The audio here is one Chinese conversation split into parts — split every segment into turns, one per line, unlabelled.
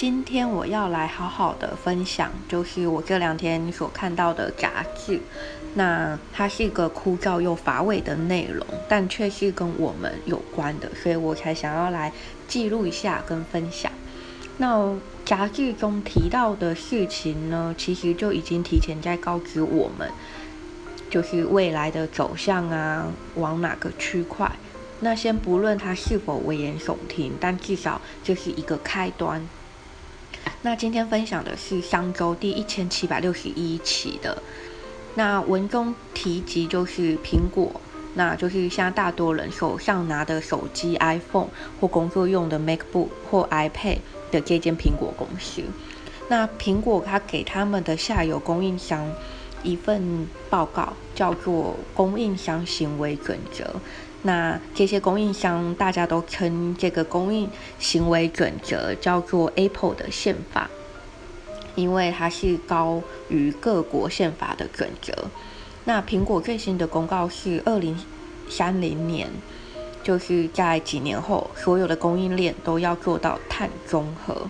今天我要来好好的分享，就是我这两天所看到的杂志。那它是一个枯燥又乏味的内容，但却是跟我们有关的，所以我才想要来记录一下跟分享。那杂志中提到的事情呢，其实就已经提前在告知我们，就是未来的走向啊，往哪个区块。那先不论它是否危言耸听，但至少这是一个开端。那今天分享的是商周第一千七百六十一期的，那文中提及就是苹果，那就是像大多人手上拿的手机 iPhone 或工作用的 MacBook 或 iPad 的这间苹果公司。那苹果它给他们的下游供应商一份报告，叫做供应商行为准则。那这些供应商，大家都称这个供应行为准则叫做 Apple 的宪法，因为它是高于各国宪法的准则。那苹果最新的公告是二零三零年，就是在几年后，所有的供应链都要做到碳中和，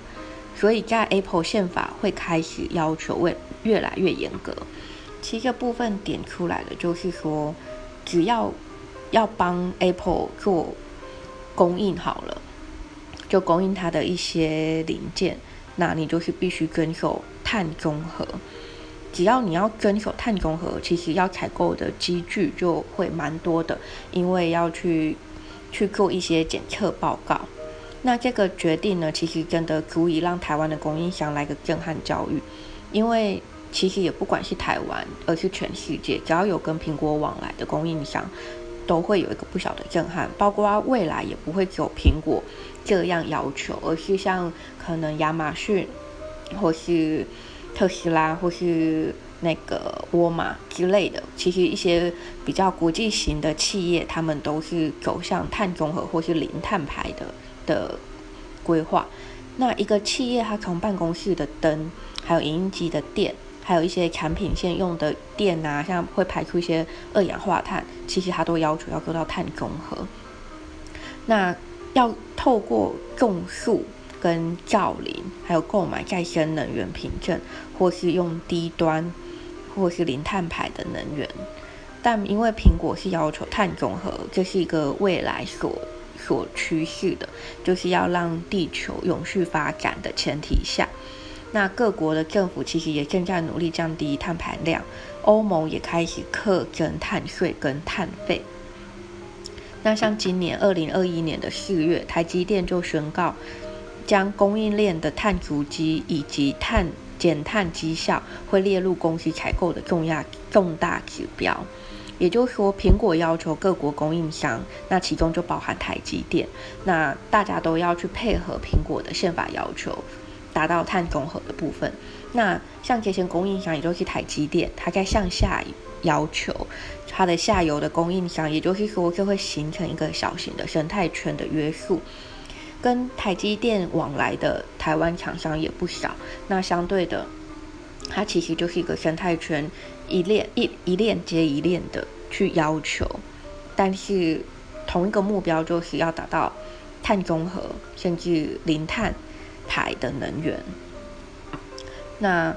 所以在 Apple 宪法会开始要求会越来越严格。其实这部分点出来的就是说，只要要帮 Apple 做供应好了，就供应它的一些零件，那你就是必须遵守碳中和。只要你要遵守碳中和，其实要采购的机具就会蛮多的，因为要去去做一些检测报告。那这个决定呢，其实真的足以让台湾的供应商来个震撼教育，因为其实也不管是台湾，而是全世界，只要有跟苹果往来的供应商。都会有一个不小的震撼，包括未来也不会只有苹果这样要求，而是像可能亚马逊，或是特斯拉，或是那个沃尔玛之类的，其实一些比较国际型的企业，他们都是走向碳中和或是零碳排的的规划。那一个企业，它从办公室的灯，还有影印机的电。还有一些产品线用的电啊，像会排出一些二氧化碳，其实它都要求要做到碳中和。那要透过种树、跟造林，还有购买再生能源凭证，或是用低端或是零碳排的能源。但因为苹果是要求碳中和，这是一个未来所所趋势的，就是要让地球永续发展的前提下。那各国的政府其实也正在努力降低碳排量，欧盟也开始课征碳税跟碳费。那像今年二零二一年的四月，台积电就宣告，将供应链的碳足迹以及碳减碳绩效会列入公司采购的重要重大指标。也就是说，苹果要求各国供应商，那其中就包含台积电，那大家都要去配合苹果的宪法要求。达到碳中和的部分，那像这些供应商，也就是台积电，它在向下要求它的下游的供应商，也就是说，就会形成一个小型的生态圈的约束。跟台积电往来的台湾厂商也不少，那相对的，它其实就是一个生态圈，一链一一链接一链的去要求，但是同一个目标就是要达到碳中和，甚至零碳。台的能源，那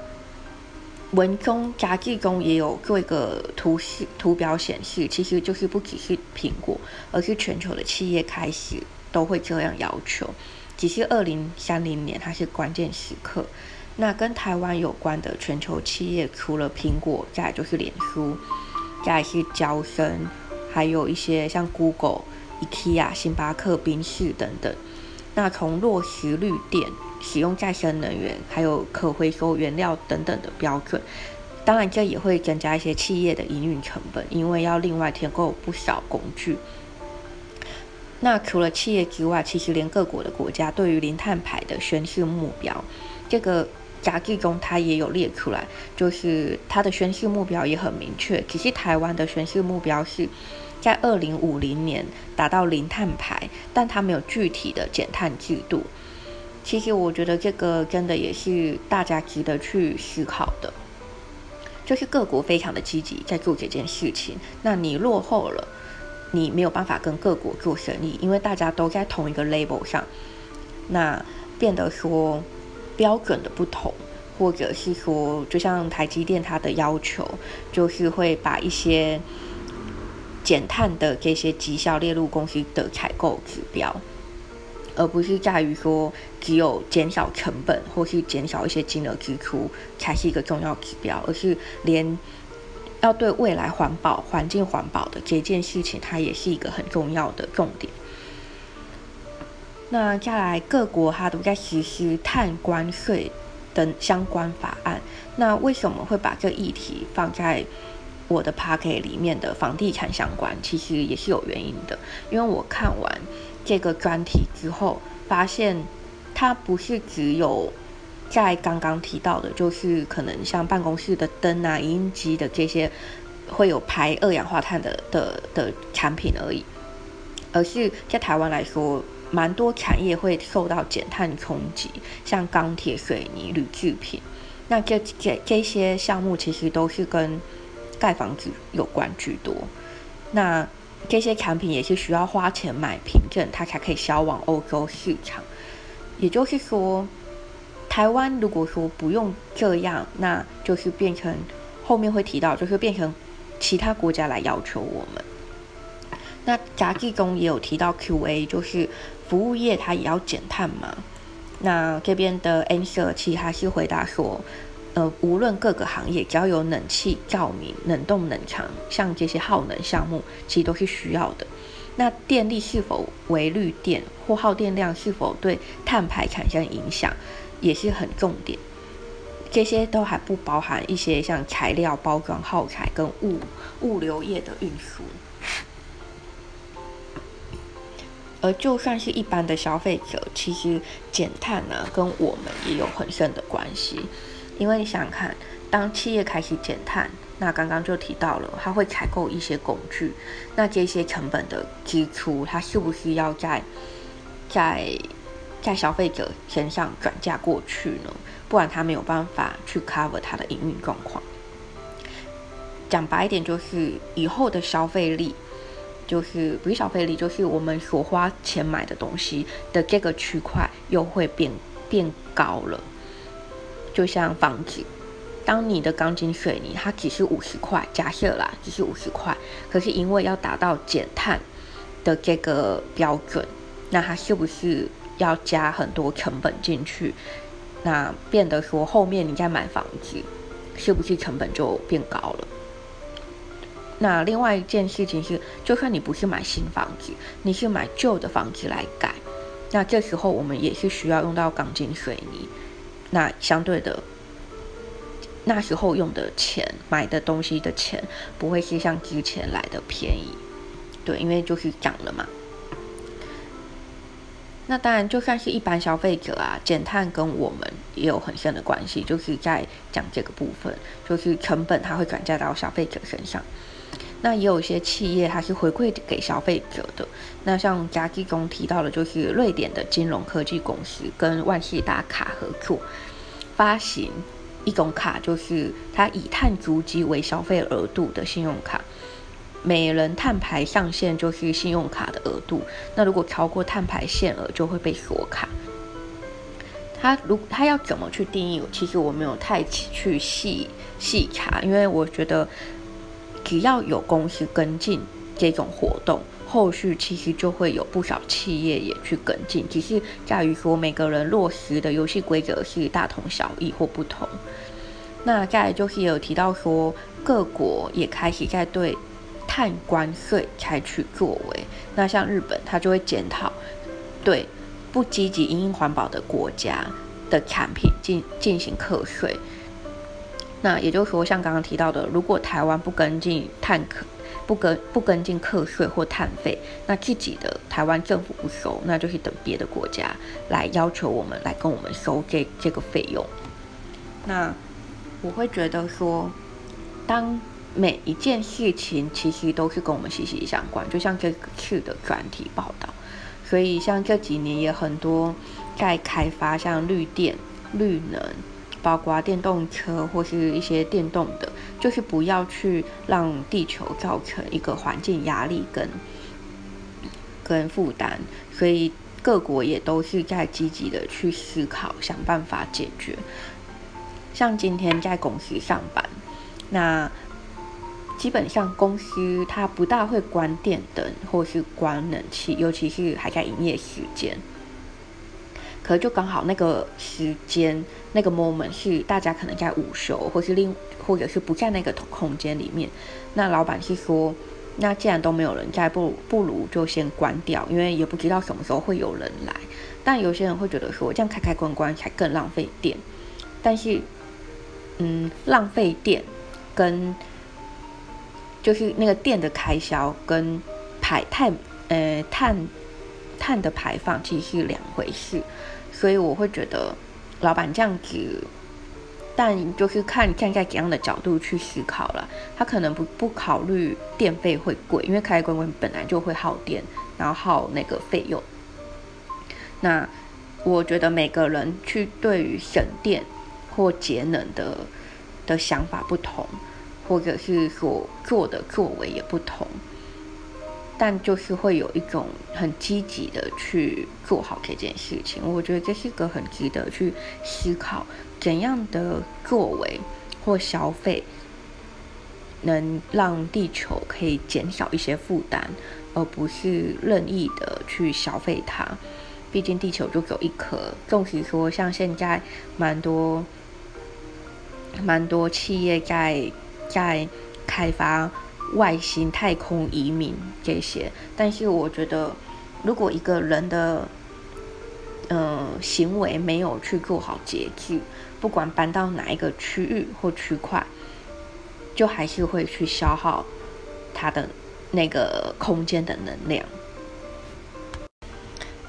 文中杂志中也有做一个图示图表显示，其实就是不只是苹果，而是全球的企业开始都会这样要求。只是二零三零年它是关键时刻。那跟台湾有关的全球企业，除了苹果，再就是脸书，再是交生，还有一些像 Google、IKEA、星巴克、宾士等等。那从落实绿电、使用再生能源，还有可回收原料等等的标准，当然这也会增加一些企业的营运成本，因为要另外添购不少工具。那除了企业之外，其实连各国的国家对于零碳排的宣示目标，这个杂志中它也有列出来，就是它的宣示目标也很明确。只是台湾的宣示目标是。在二零五零年达到零碳排，但它没有具体的减碳制度。其实我觉得这个真的也是大家值得去思考的，就是各国非常的积极在做这件事情。那你落后了，你没有办法跟各国做生意，因为大家都在同一个 label 上，那变得说标准的不同，或者是说，就像台积电它的要求，就是会把一些减碳的这些绩效列入公司的采购指标。而不是在于说只有减少成本或是减少一些金额支出才是一个重要指标，而是连要对未来环保、环境环保的这件事情，它也是一个很重要的重点。那再来，各国它都在实施碳关税等相关法案。那为什么会把这议题放在我的 p a c k e 里面的房地产相关？其实也是有原因的，因为我看完。这个专题之后，发现它不是只有在刚刚提到的，就是可能像办公室的灯啊、音机的这些会有排二氧化碳的的的产品而已，而是在台湾来说，蛮多产业会受到减碳冲击，像钢铁、水泥、铝制品，那这这这些项目其实都是跟盖房子有关居多，那。这些产品也是需要花钱买凭证，它才可以销往欧洲市场。也就是说，台湾如果说不用这样，那就是变成后面会提到，就是变成其他国家来要求我们。那杂志中也有提到 Q&A，就是服务业它也要减碳嘛？那这边的 answer 其实还是回答说。呃，无论各个行业，只要有冷气、照明、冷冻、冷藏，像这些耗能项目，其实都是需要的。那电力是否为绿电，或耗电量是否对碳排产生影响，也是很重点。这些都还不包含一些像材料包装耗材跟物物流业的运输。而就算是一般的消费者，其实减碳呢，跟我们也有很深的关系。因为你想看，当企业开始减碳，那刚刚就提到了，它会采购一些工具，那这些成本的支出，它是不是要在在在消费者身上转嫁过去呢？不然它没有办法去 cover 它的营运状况。讲白一点，就是以后的消费力，就是不是消费力，就是我们所花钱买的东西的这个区块又会变变高了。就像房子，当你的钢筋水泥它只是五十块，假设啦，只是五十块，可是因为要达到减碳的这个标准，那它是不是要加很多成本进去？那变得说后面你再买房子，是不是成本就变高了？那另外一件事情是，就算你不是买新房子，你是买旧的房子来改，那这时候我们也是需要用到钢筋水泥。那相对的，那时候用的钱买的东西的钱不会是像之前来的便宜，对，因为就是涨了嘛。那当然，就算是一般消费者啊，减碳跟我们也有很深的关系，就是在讲这个部分，就是成本它会转嫁到消费者身上。那也有一些企业它是回馈给消费者的。那像家记中提到的，就是瑞典的金融科技公司跟万事达卡合作发行一种卡，就是它以碳足迹为消费额度的信用卡，每人碳排上限就是信用卡的额度。那如果超过碳排限额，就会被锁卡。它如它要怎么去定义？其实我没有太去细细查，因为我觉得。只要有公司跟进这种活动，后续其实就会有不少企业也去跟进，只是在于说每个人落实的游戏规则是大同小异或不同。那再就是有提到说，各国也开始在对碳关税采取作为。那像日本，它就会检讨对不积极因应环保的国家的产品进进行课税。那也就是说，像刚刚提到的，如果台湾不跟进碳课，不跟不跟进课税或碳费，那自己的台湾政府不收，那就是等别的国家来要求我们来跟我们收这这个费用。那我会觉得说，当每一件事情其实都是跟我们息息相关，就像这次的专题报道，所以像这几年也很多在开发像绿电、绿能。包括电动车或是一些电动的，就是不要去让地球造成一个环境压力跟跟负担，所以各国也都是在积极的去思考，想办法解决。像今天在公司上班，那基本上公司它不大会关电灯或是关冷气，尤其是还在营业时间。可就刚好那个时间，那个 moment 是大家可能在午休，或是另或者是不在那个空间里面。那老板是说，那既然都没有人在，不不如就先关掉，因为也不知道什么时候会有人来。但有些人会觉得说，这样开开关关才更浪费电。但是，嗯，浪费电跟就是那个电的开销跟排碳，呃，碳碳的排放其实是两回事。所以我会觉得，老板这样子，但就是看站在怎样的角度去思考了。他可能不不考虑电费会贵，因为开关关本来就会耗电，然后耗那个费用。那我觉得每个人去对于省电或节能的的想法不同，或者是所做的作为也不同。但就是会有一种很积极的去做好这件事情，我觉得这是个很值得去思考怎样的作为或消费能让地球可以减少一些负担，而不是任意的去消费它。毕竟地球就只有一颗，纵使说像现在蛮多蛮多企业在在开发。外星太空移民这些，但是我觉得，如果一个人的，呃，行为没有去做好节制，不管搬到哪一个区域或区块，就还是会去消耗他的那个空间的能量。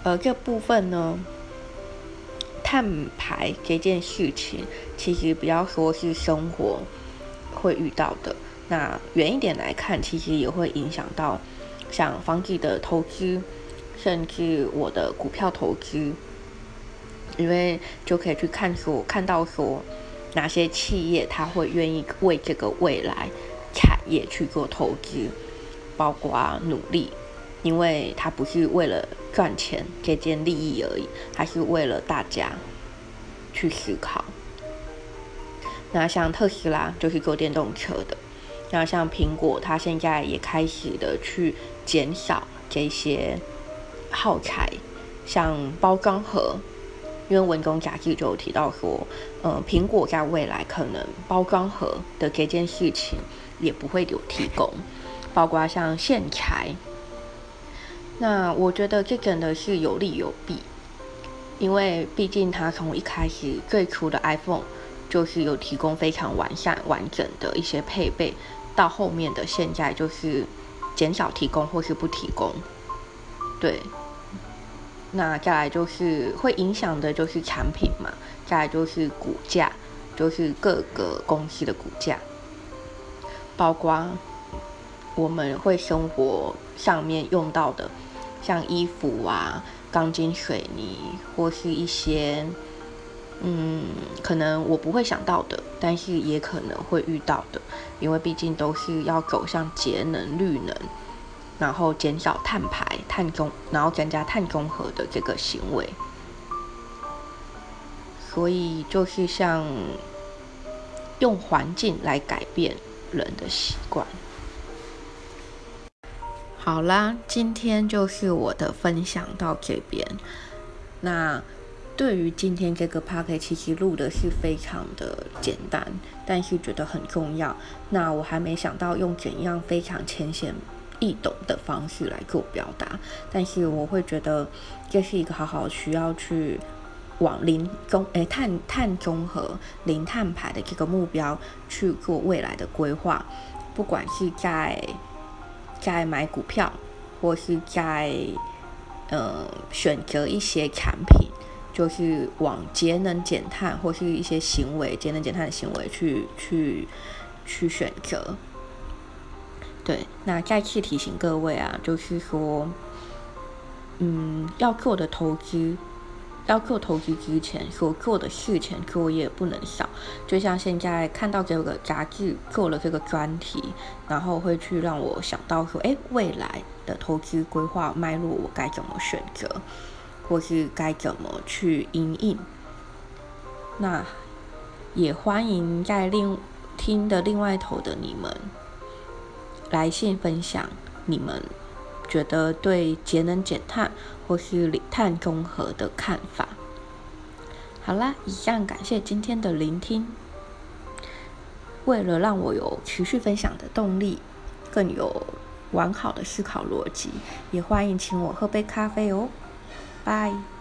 而这部分呢，碳排这件事情，其实不要说是生活会遇到的。那远一点来看，其实也会影响到像房子的投资，甚至我的股票投资，因为就可以去看说，看到说哪些企业他会愿意为这个未来产业去做投资，包括努力，因为他不是为了赚钱这件利益而已，还是为了大家去思考。那像特斯拉就是做电动车的。那像苹果，它现在也开始的去减少这些耗材，像包装盒，因为文中杂志就有提到说，呃，苹果在未来可能包装盒的这件事情也不会有提供，包括像线材。那我觉得这真的是有利有弊，因为毕竟它从一开始最初的 iPhone 就是有提供非常完善完整的一些配备。到后面的现在就是减少提供或是不提供，对。那再来就是会影响的就是产品嘛，再来就是股价，就是各个公司的股价，包括我们会生活上面用到的，像衣服啊、钢筋水泥或是一些。嗯，可能我不会想到的，但是也可能会遇到的，因为毕竟都是要走向节能、绿能，然后减少碳排、碳中，然后增加碳中和的这个行为。所以就是像用环境来改变人的习惯。好啦，今天就是我的分享到这边，那。对于今天这个 p a r k 其实录的是非常的简单，但是觉得很重要。那我还没想到用怎样非常浅显易懂的方式来做表达，但是我会觉得这是一个好好需要去往零中诶碳碳中和、零碳排的这个目标去做未来的规划。不管是在在买股票，或是在呃选择一些产品。就是往节能减碳或是一些行为节能减碳的行为去去去选择。对，那再次提醒各位啊，就是说，嗯，要做的投资，要做投资之前所做的事情作业不能少。就像现在看到这个杂志做了这个专题，然后会去让我想到说，哎，未来的投资规划脉络我该怎么选择？或是该怎么去应应。那也欢迎在另听的另外一头的你们来信分享你们觉得对节能减碳或是碳中和的看法。好啦，以上感谢今天的聆听。为了让我有持续分享的动力，更有完好的思考逻辑，也欢迎请我喝杯咖啡哦。Bye.